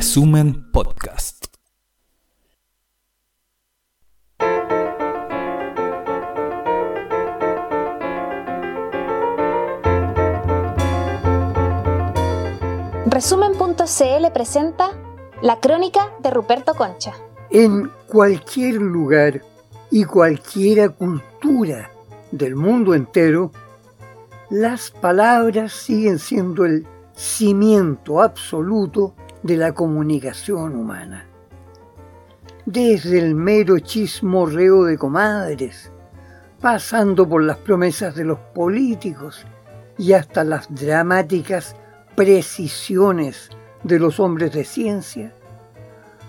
Resumen Podcast. Resumen.cl presenta La crónica de Ruperto Concha. En cualquier lugar y cualquier cultura del mundo entero, las palabras siguen siendo el cimiento absoluto de la comunicación humana. Desde el mero chismorreo de comadres, pasando por las promesas de los políticos y hasta las dramáticas precisiones de los hombres de ciencia,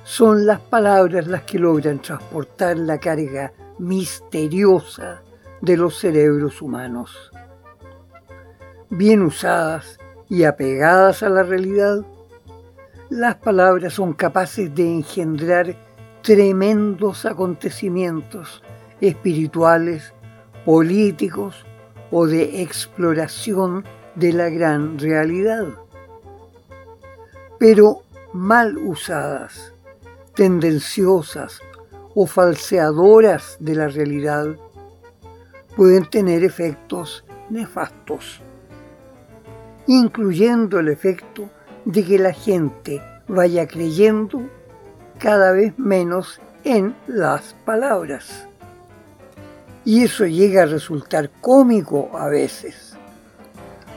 son las palabras las que logran transportar la carga misteriosa de los cerebros humanos. Bien usadas y apegadas a la realidad, las palabras son capaces de engendrar tremendos acontecimientos espirituales, políticos o de exploración de la gran realidad. Pero mal usadas, tendenciosas o falseadoras de la realidad, pueden tener efectos nefastos, incluyendo el efecto de que la gente vaya creyendo cada vez menos en las palabras. Y eso llega a resultar cómico a veces.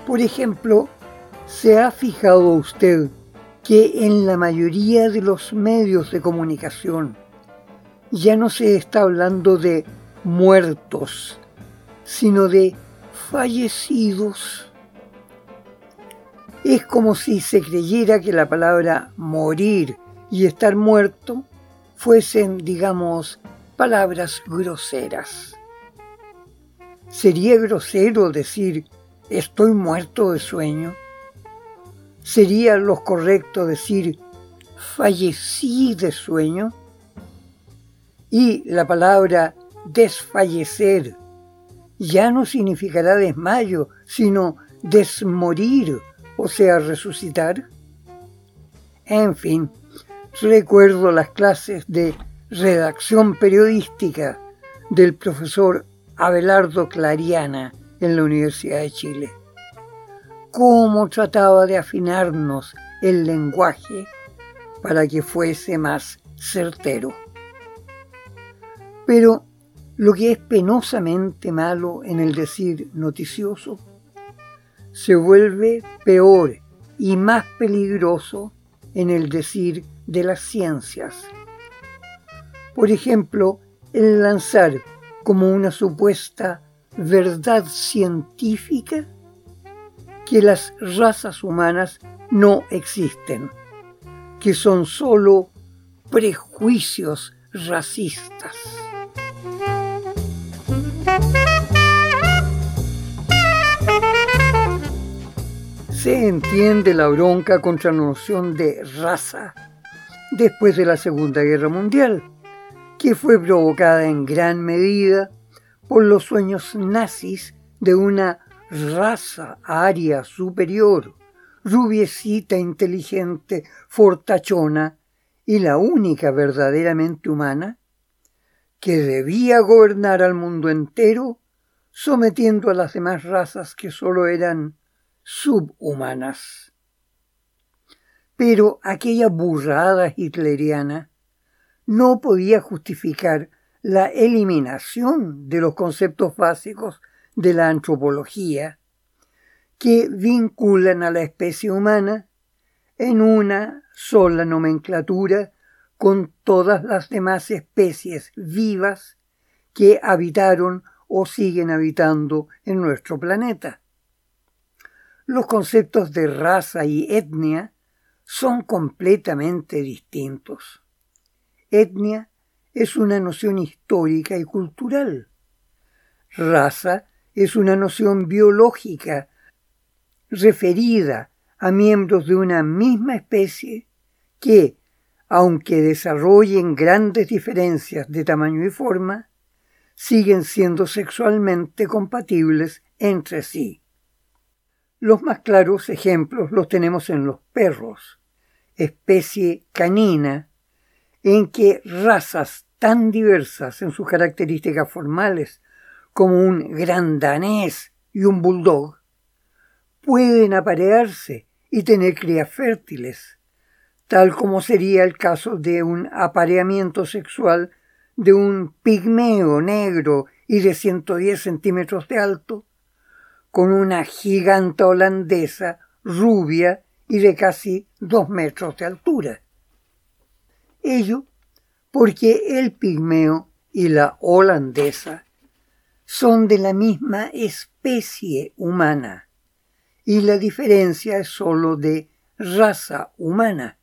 Por ejemplo, ¿se ha fijado usted que en la mayoría de los medios de comunicación ya no se está hablando de muertos, sino de fallecidos? Es como si se creyera que la palabra morir y estar muerto fuesen, digamos, palabras groseras. ¿Sería grosero decir estoy muerto de sueño? ¿Sería lo correcto decir fallecí de sueño? Y la palabra desfallecer ya no significará desmayo, sino desmorir o sea, resucitar. En fin, recuerdo las clases de redacción periodística del profesor Abelardo Clariana en la Universidad de Chile. Cómo trataba de afinarnos el lenguaje para que fuese más certero. Pero lo que es penosamente malo en el decir noticioso se vuelve peor y más peligroso en el decir de las ciencias. Por ejemplo, el lanzar como una supuesta verdad científica que las razas humanas no existen, que son solo prejuicios racistas. Se entiende la bronca contra la noción de raza después de la Segunda Guerra Mundial, que fue provocada en gran medida por los sueños nazis de una raza aria superior, rubiecita, inteligente, fortachona y la única verdaderamente humana, que debía gobernar al mundo entero, sometiendo a las demás razas que sólo eran subhumanas. Pero aquella burrada hitleriana no podía justificar la eliminación de los conceptos básicos de la antropología que vinculan a la especie humana en una sola nomenclatura con todas las demás especies vivas que habitaron o siguen habitando en nuestro planeta. Los conceptos de raza y etnia son completamente distintos. Etnia es una noción histórica y cultural. Raza es una noción biológica referida a miembros de una misma especie que, aunque desarrollen grandes diferencias de tamaño y forma, siguen siendo sexualmente compatibles entre sí. Los más claros ejemplos los tenemos en los perros, especie canina en que razas tan diversas en sus características formales como un gran danés y un bulldog pueden aparearse y tener crías fértiles, tal como sería el caso de un apareamiento sexual de un pigmeo negro y de 110 centímetros de alto con una giganta holandesa rubia y de casi dos metros de altura. Ello porque el pigmeo y la holandesa son de la misma especie humana y la diferencia es sólo de raza humana.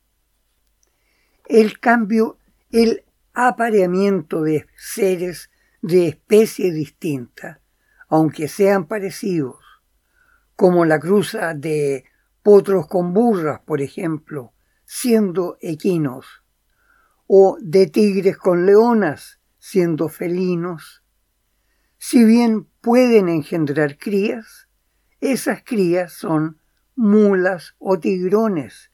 El cambio, el apareamiento de seres de especie distinta, aunque sean parecidos, como la cruza de potros con burras, por ejemplo, siendo equinos, o de tigres con leonas, siendo felinos, si bien pueden engendrar crías, esas crías son mulas o tigrones,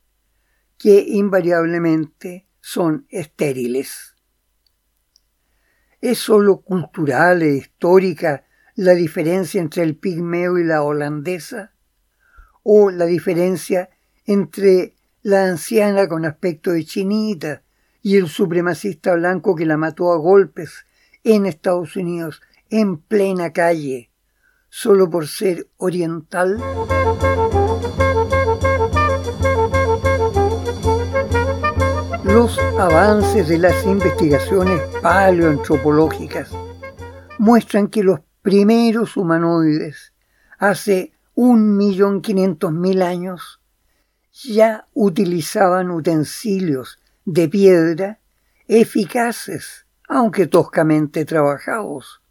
que invariablemente son estériles. ¿Es sólo cultural e histórica la diferencia entre el pigmeo y la holandesa? ¿O la diferencia entre la anciana con aspecto de chinita y el supremacista blanco que la mató a golpes en Estados Unidos en plena calle, solo por ser oriental? Los avances de las investigaciones paleoantropológicas muestran que los primeros humanoides, hace un millón quinientos mil años, ya utilizaban utensilios de piedra eficaces, aunque toscamente trabajados.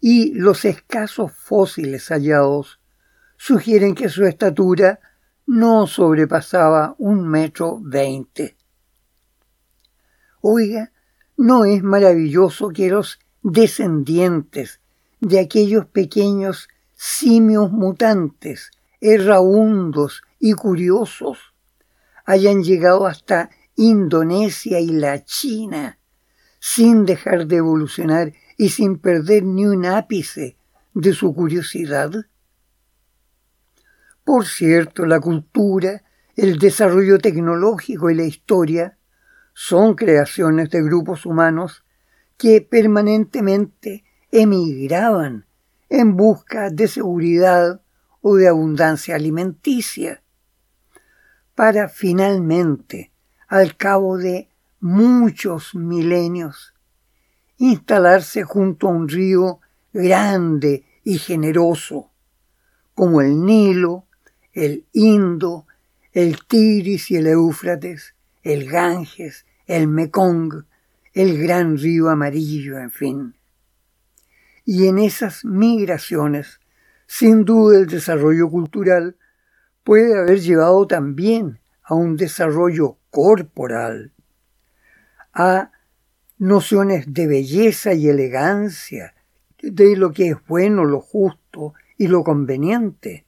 Y los escasos fósiles hallados sugieren que su estatura no sobrepasaba un metro veinte. Oiga, ¿no es maravilloso que los descendientes de aquellos pequeños simios mutantes, erraundos y curiosos, hayan llegado hasta Indonesia y la China, sin dejar de evolucionar y sin perder ni un ápice de su curiosidad? Por cierto, la cultura, el desarrollo tecnológico y la historia son creaciones de grupos humanos que permanentemente emigraban en busca de seguridad o de abundancia alimenticia, para finalmente, al cabo de muchos milenios, instalarse junto a un río grande y generoso, como el Nilo, el Indo, el Tigris y el Éufrates, el Ganges, el Mekong, el gran río amarillo, en fin. Y en esas migraciones, sin duda el desarrollo cultural puede haber llevado también a un desarrollo corporal, a nociones de belleza y elegancia, de lo que es bueno, lo justo y lo conveniente.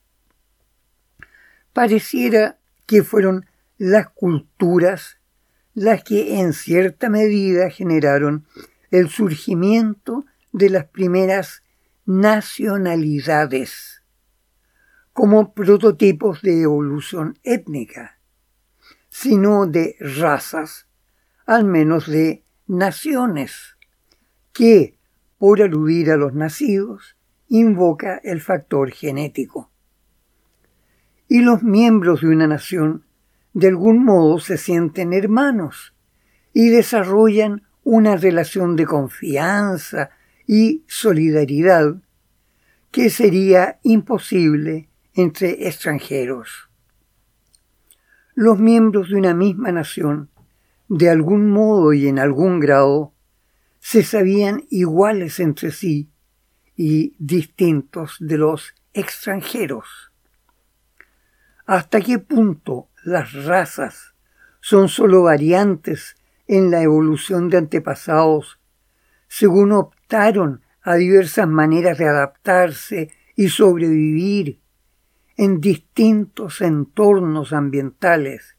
Pareciera que fueron las culturas las que en cierta medida generaron el surgimiento de las primeras nacionalidades como prototipos de evolución étnica, sino de razas, al menos de naciones, que, por aludir a los nacidos, invoca el factor genético. Y los miembros de una nación de algún modo se sienten hermanos y desarrollan una relación de confianza y solidaridad que sería imposible entre extranjeros. Los miembros de una misma nación, de algún modo y en algún grado, se sabían iguales entre sí y distintos de los extranjeros. ¿Hasta qué punto las razas son sólo variantes en la evolución de antepasados, según a diversas maneras de adaptarse y sobrevivir en distintos entornos ambientales,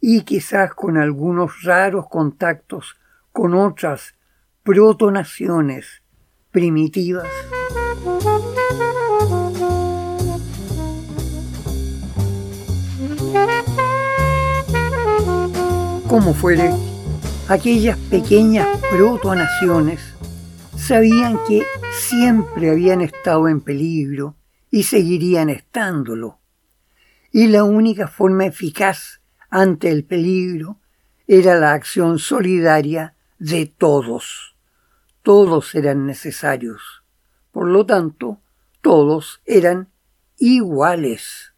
y quizás con algunos raros contactos con otras protonaciones primitivas. Como fuere, aquellas pequeñas protonaciones sabían que siempre habían estado en peligro y seguirían estándolo. Y la única forma eficaz ante el peligro era la acción solidaria de todos. Todos eran necesarios. Por lo tanto, todos eran iguales.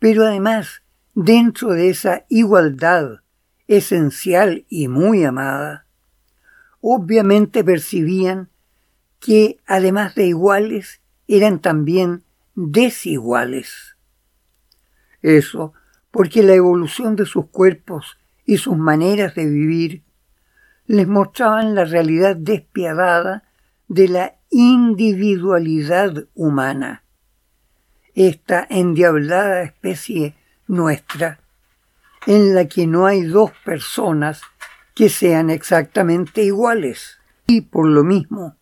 Pero además, dentro de esa igualdad esencial y muy amada, obviamente percibían que, además de iguales, eran también desiguales. Eso porque la evolución de sus cuerpos y sus maneras de vivir les mostraban la realidad despiadada de la individualidad humana. Esta endiablada especie nuestra, en la que no hay dos personas que sean exactamente iguales. Y por lo mismo,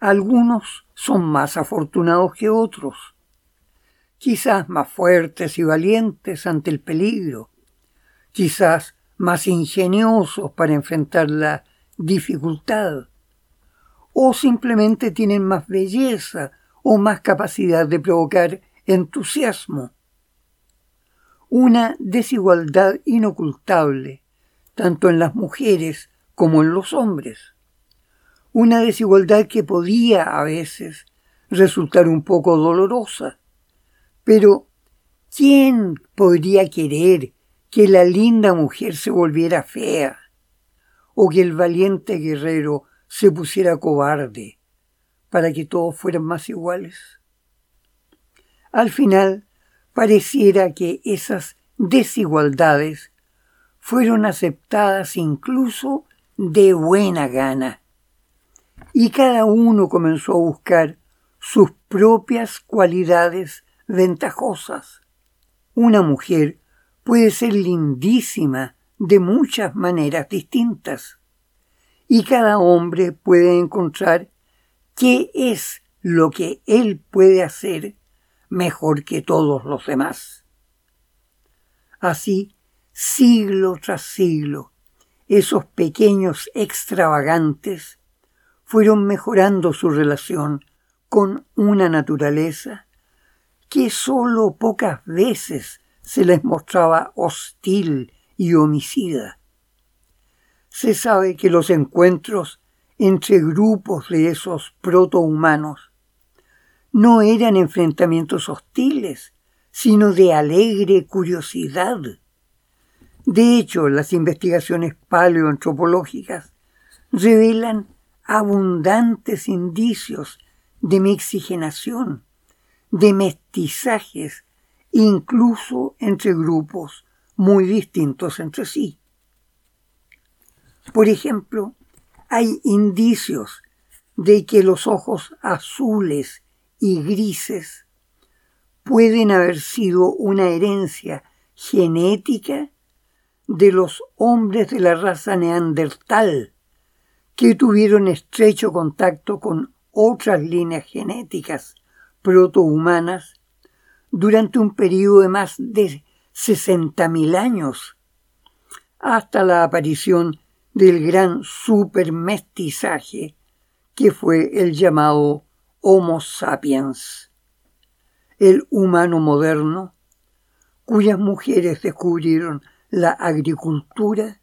algunos son más afortunados que otros, quizás más fuertes y valientes ante el peligro, quizás más ingeniosos para enfrentar la dificultad, o simplemente tienen más belleza o más capacidad de provocar entusiasmo. Una desigualdad inocultable, tanto en las mujeres como en los hombres. Una desigualdad que podía a veces resultar un poco dolorosa. Pero, ¿quién podría querer que la linda mujer se volviera fea? ¿O que el valiente guerrero se pusiera cobarde para que todos fueran más iguales? Al final, pareciera que esas desigualdades fueron aceptadas incluso de buena gana. Y cada uno comenzó a buscar sus propias cualidades ventajosas. Una mujer puede ser lindísima de muchas maneras distintas y cada hombre puede encontrar qué es lo que él puede hacer mejor que todos los demás. Así, siglo tras siglo, esos pequeños extravagantes fueron mejorando su relación con una naturaleza que sólo pocas veces se les mostraba hostil y homicida. Se sabe que los encuentros entre grupos de esos protohumanos no eran enfrentamientos hostiles, sino de alegre curiosidad de hecho, las investigaciones paleoantropológicas revelan abundantes indicios de mixigenación, de mestizajes, incluso entre grupos muy distintos entre sí. Por ejemplo, hay indicios de que los ojos azules y grises pueden haber sido una herencia genética de los hombres de la raza neandertal que tuvieron estrecho contacto con otras líneas genéticas protohumanas durante un periodo de más de 60.000 años, hasta la aparición del gran supermestizaje que fue el llamado Homo sapiens, el humano moderno, cuyas mujeres descubrieron la agricultura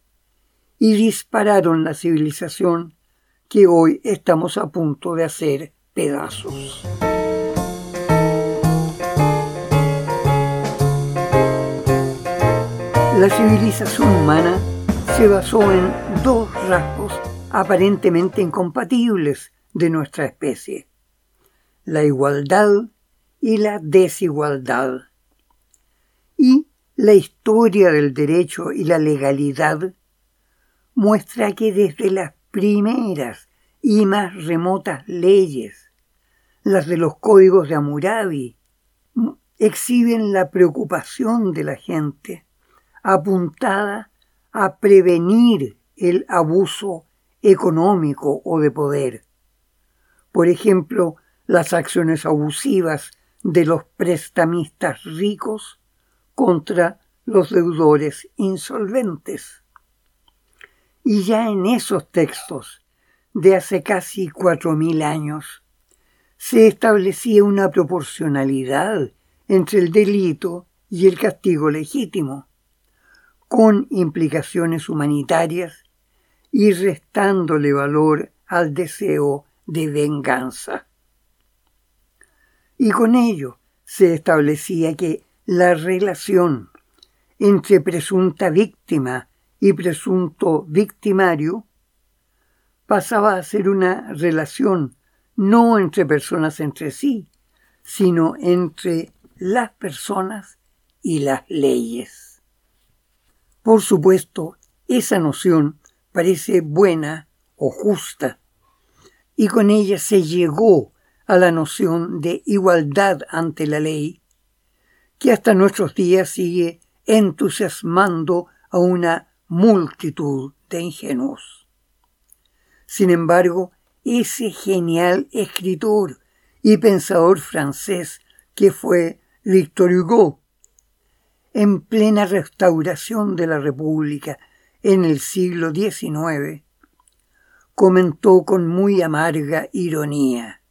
y dispararon la civilización que hoy estamos a punto de hacer pedazos. La civilización humana se basó en dos rasgos aparentemente incompatibles de nuestra especie, la igualdad y la desigualdad. La historia del derecho y la legalidad muestra que desde las primeras y más remotas leyes, las de los códigos de Hammurabi, exhiben la preocupación de la gente apuntada a prevenir el abuso económico o de poder. Por ejemplo, las acciones abusivas de los prestamistas ricos contra los deudores insolventes. Y ya en esos textos de hace casi cuatro mil años se establecía una proporcionalidad entre el delito y el castigo legítimo, con implicaciones humanitarias y restándole valor al deseo de venganza. Y con ello se establecía que la relación entre presunta víctima y presunto victimario pasaba a ser una relación no entre personas entre sí, sino entre las personas y las leyes. Por supuesto, esa noción parece buena o justa, y con ella se llegó a la noción de igualdad ante la ley, que hasta nuestros días sigue entusiasmando a una multitud de ingenuos. Sin embargo, ese genial escritor y pensador francés que fue Victor Hugo, en plena restauración de la República en el siglo XIX, comentó con muy amarga ironía.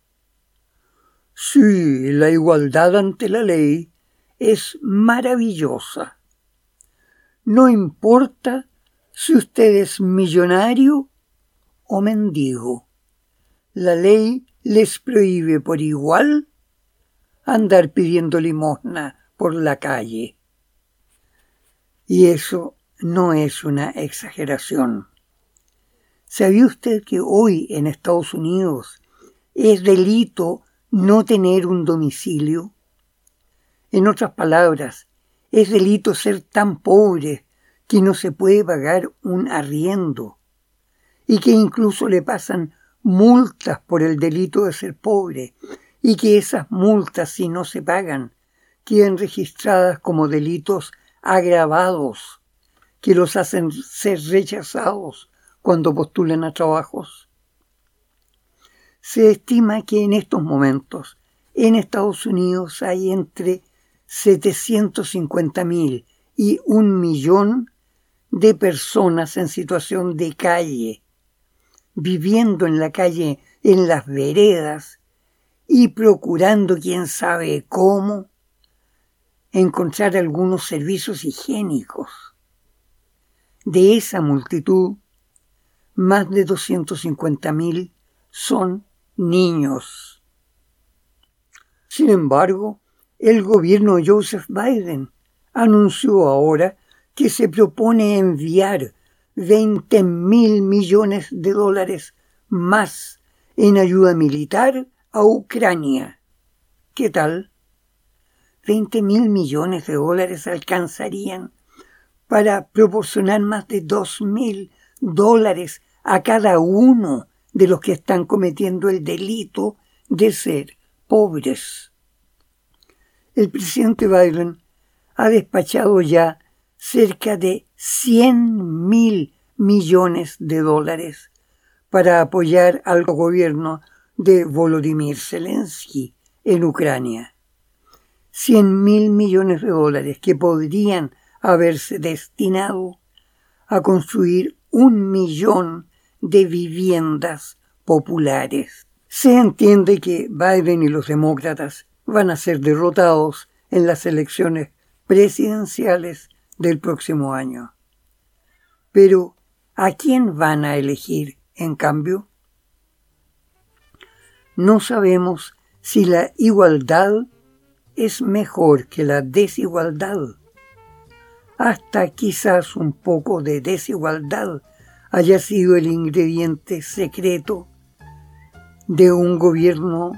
Sí, la igualdad ante la ley es maravillosa. No importa si usted es millonario o mendigo la ley les prohíbe por igual andar pidiendo limosna por la calle. Y eso no es una exageración. ¿Sabía usted que hoy en Estados Unidos es delito no tener un domicilio? En otras palabras, es delito ser tan pobre que no se puede pagar un arriendo y que incluso le pasan multas por el delito de ser pobre y que esas multas, si no se pagan, queden registradas como delitos agravados que los hacen ser rechazados cuando postulen a trabajos. Se estima que en estos momentos en Estados Unidos hay entre 750.000 y un millón de personas en situación de calle viviendo en la calle, en las veredas, y procurando, quién sabe cómo, encontrar algunos servicios higiénicos. De esa multitud, más de 250.000 son niños. Sin embargo, el gobierno Joseph Biden anunció ahora que se propone enviar 20 mil millones de dólares más en ayuda militar a Ucrania. ¿Qué tal? 20 mil millones de dólares alcanzarían para proporcionar más de 2 mil dólares a cada uno de los que están cometiendo el delito de ser pobres. El presidente Biden ha despachado ya cerca de 100 mil millones de dólares para apoyar al gobierno de Volodymyr Zelensky en Ucrania. 100 mil millones de dólares que podrían haberse destinado a construir un millón de viviendas populares. Se entiende que Biden y los demócratas van a ser derrotados en las elecciones presidenciales del próximo año. Pero, ¿a quién van a elegir, en cambio? No sabemos si la igualdad es mejor que la desigualdad. Hasta quizás un poco de desigualdad haya sido el ingrediente secreto de un gobierno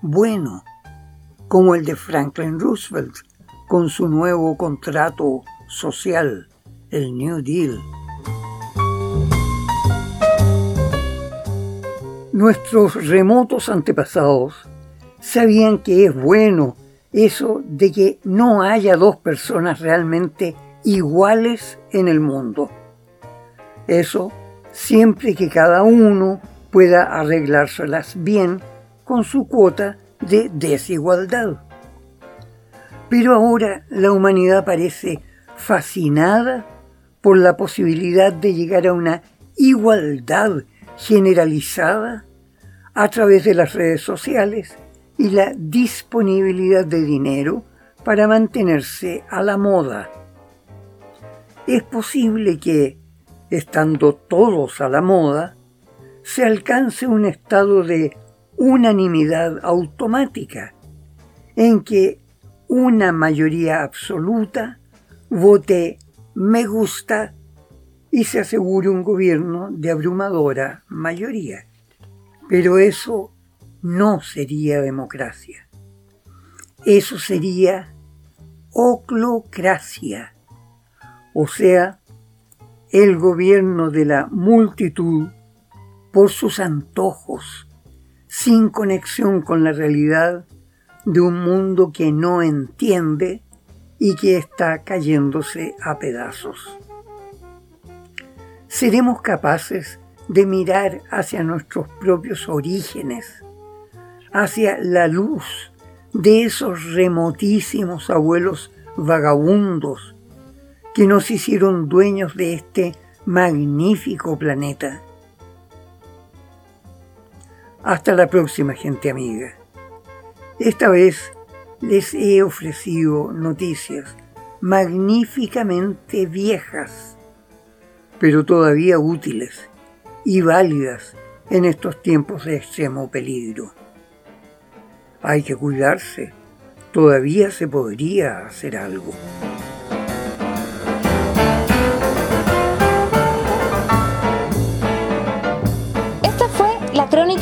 bueno, como el de Franklin Roosevelt, con su nuevo contrato social, el New Deal. Nuestros remotos antepasados sabían que es bueno eso de que no haya dos personas realmente iguales en el mundo. Eso siempre que cada uno pueda arreglárselas bien con su cuota de desigualdad. Pero ahora la humanidad parece fascinada por la posibilidad de llegar a una igualdad generalizada a través de las redes sociales y la disponibilidad de dinero para mantenerse a la moda. Es posible que, estando todos a la moda, se alcance un estado de unanimidad automática, en que una mayoría absoluta vote me gusta y se asegure un gobierno de abrumadora mayoría. Pero eso no sería democracia. Eso sería oclocracia, o sea, el gobierno de la multitud por sus antojos, sin conexión con la realidad de un mundo que no entiende y que está cayéndose a pedazos. ¿Seremos capaces de mirar hacia nuestros propios orígenes, hacia la luz de esos remotísimos abuelos vagabundos que nos hicieron dueños de este magnífico planeta? Hasta la próxima, gente amiga. Esta vez les he ofrecido noticias magníficamente viejas, pero todavía útiles y válidas en estos tiempos de extremo peligro. Hay que cuidarse, todavía se podría hacer algo. Esta fue la crónica